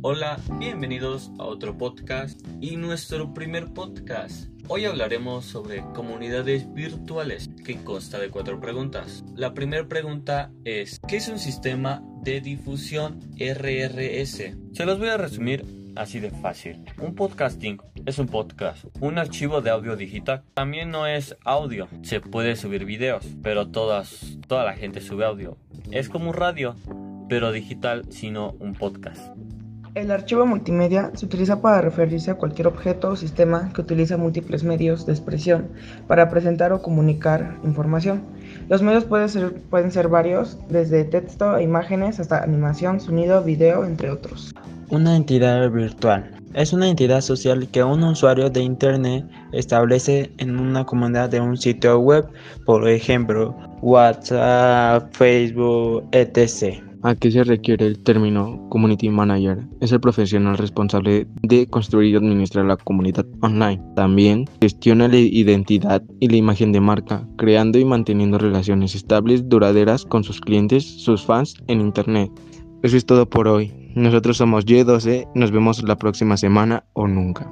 Hola, bienvenidos a otro podcast y nuestro primer podcast. Hoy hablaremos sobre comunidades virtuales que consta de cuatro preguntas. La primera pregunta es, ¿qué es un sistema de difusión RRS? Se los voy a resumir así de fácil. Un podcasting es un podcast, un archivo de audio digital. También no es audio, se puede subir videos, pero todas, toda la gente sube audio. Es como un radio, pero digital, sino un podcast. El archivo multimedia se utiliza para referirse a cualquier objeto o sistema que utiliza múltiples medios de expresión para presentar o comunicar información. Los medios pueden ser, varios, desde texto e imágenes hasta animación, sonido, video, entre otros. Una entidad virtual es una entidad social que un usuario de Internet establece en una comunidad de un sitio web, por ejemplo, WhatsApp, Facebook, etc. ¿A qué se requiere el término Community Manager? Es el profesional responsable de construir y administrar la comunidad online. También gestiona la identidad y la imagen de marca, creando y manteniendo relaciones estables, duraderas con sus clientes, sus fans en Internet. Eso es todo por hoy. Nosotros somos Y12, nos vemos la próxima semana o nunca.